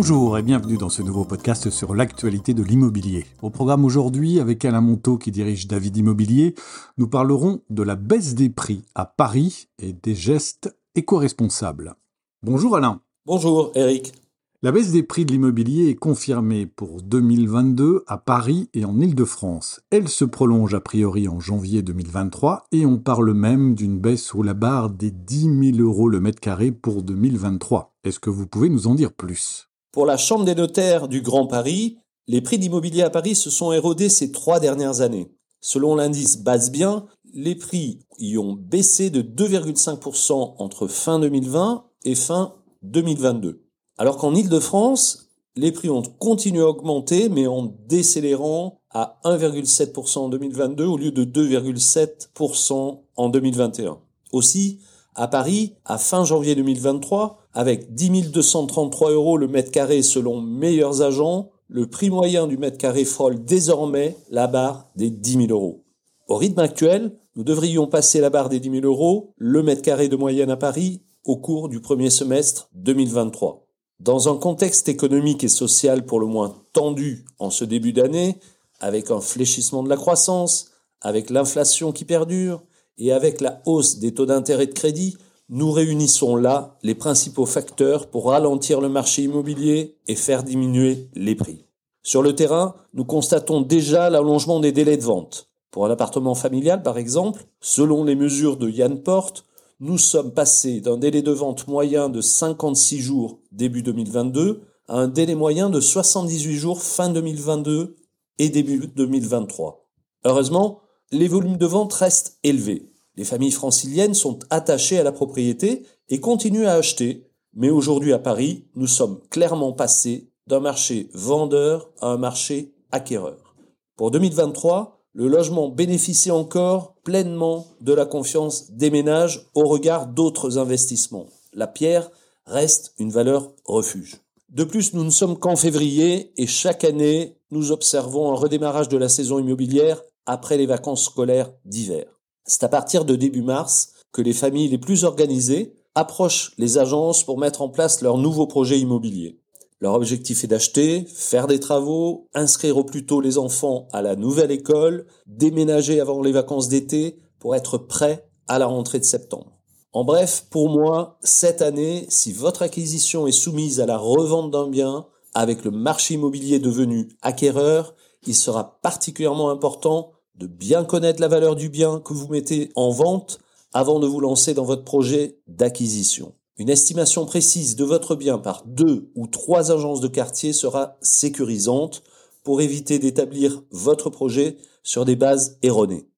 Bonjour et bienvenue dans ce nouveau podcast sur l'actualité de l'immobilier. Au programme aujourd'hui, avec Alain Monteau qui dirige David Immobilier, nous parlerons de la baisse des prix à Paris et des gestes éco-responsables. Bonjour Alain. Bonjour Eric. La baisse des prix de l'immobilier est confirmée pour 2022 à Paris et en Île-de-France. Elle se prolonge a priori en janvier 2023 et on parle même d'une baisse sous la barre des 10 000 euros le mètre carré pour 2023. Est-ce que vous pouvez nous en dire plus? Pour la Chambre des notaires du Grand Paris, les prix d'immobilier à Paris se sont érodés ces trois dernières années. Selon l'indice base bien, les prix y ont baissé de 2,5% entre fin 2020 et fin 2022. Alors qu'en Ile-de-France, les prix ont continué à augmenter, mais en décélérant à 1,7% en 2022 au lieu de 2,7% en 2021. Aussi, à Paris, à fin janvier 2023, avec 10 233 euros le mètre carré selon meilleurs agents, le prix moyen du mètre carré frôle désormais la barre des 10 000 euros. Au rythme actuel, nous devrions passer la barre des 10 000 euros, le mètre carré de moyenne à Paris, au cours du premier semestre 2023. Dans un contexte économique et social pour le moins tendu en ce début d'année, avec un fléchissement de la croissance, avec l'inflation qui perdure, et avec la hausse des taux d'intérêt de crédit, nous réunissons là les principaux facteurs pour ralentir le marché immobilier et faire diminuer les prix. Sur le terrain, nous constatons déjà l'allongement des délais de vente. Pour un appartement familial, par exemple, selon les mesures de Yann Porte, nous sommes passés d'un délai de vente moyen de 56 jours début 2022 à un délai moyen de 78 jours fin 2022 et début 2023. Heureusement, les volumes de vente restent élevés. Les familles franciliennes sont attachées à la propriété et continuent à acheter, mais aujourd'hui à Paris, nous sommes clairement passés d'un marché vendeur à un marché acquéreur. Pour 2023, le logement bénéficie encore pleinement de la confiance des ménages au regard d'autres investissements. La pierre reste une valeur refuge. De plus, nous ne sommes qu'en février et chaque année, nous observons un redémarrage de la saison immobilière après les vacances scolaires d'hiver. C'est à partir de début mars que les familles les plus organisées approchent les agences pour mettre en place leurs nouveaux projets immobiliers. Leur objectif est d'acheter, faire des travaux, inscrire au plus tôt les enfants à la nouvelle école, déménager avant les vacances d'été pour être prêt à la rentrée de septembre. En bref, pour moi, cette année, si votre acquisition est soumise à la revente d'un bien, avec le marché immobilier devenu acquéreur, il sera particulièrement important de bien connaître la valeur du bien que vous mettez en vente avant de vous lancer dans votre projet d'acquisition. Une estimation précise de votre bien par deux ou trois agences de quartier sera sécurisante pour éviter d'établir votre projet sur des bases erronées.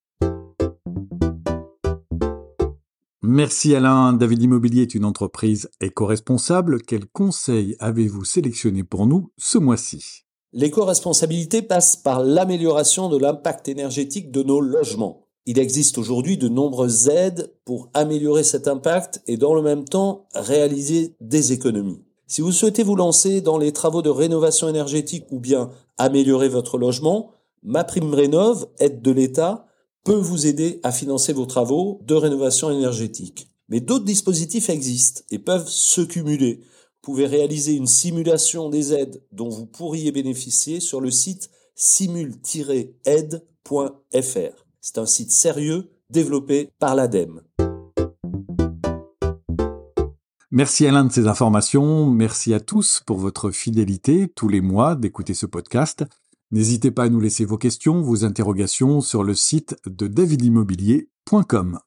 Merci Alain. David Immobilier est une entreprise éco-responsable. Quels conseils avez-vous sélectionné pour nous ce mois-ci? L'éco-responsabilité passe par l'amélioration de l'impact énergétique de nos logements. Il existe aujourd'hui de nombreuses aides pour améliorer cet impact et dans le même temps réaliser des économies. Si vous souhaitez vous lancer dans les travaux de rénovation énergétique ou bien améliorer votre logement, ma prime rénove, aide de l'État, peut vous aider à financer vos travaux de rénovation énergétique. Mais d'autres dispositifs existent et peuvent se cumuler pouvez réaliser une simulation des aides dont vous pourriez bénéficier sur le site simul-aide.fr. C'est un site sérieux développé par l'ADEME. Merci Alain de ces informations. Merci à tous pour votre fidélité tous les mois d'écouter ce podcast. N'hésitez pas à nous laisser vos questions, vos interrogations sur le site de davidimmobilier.com.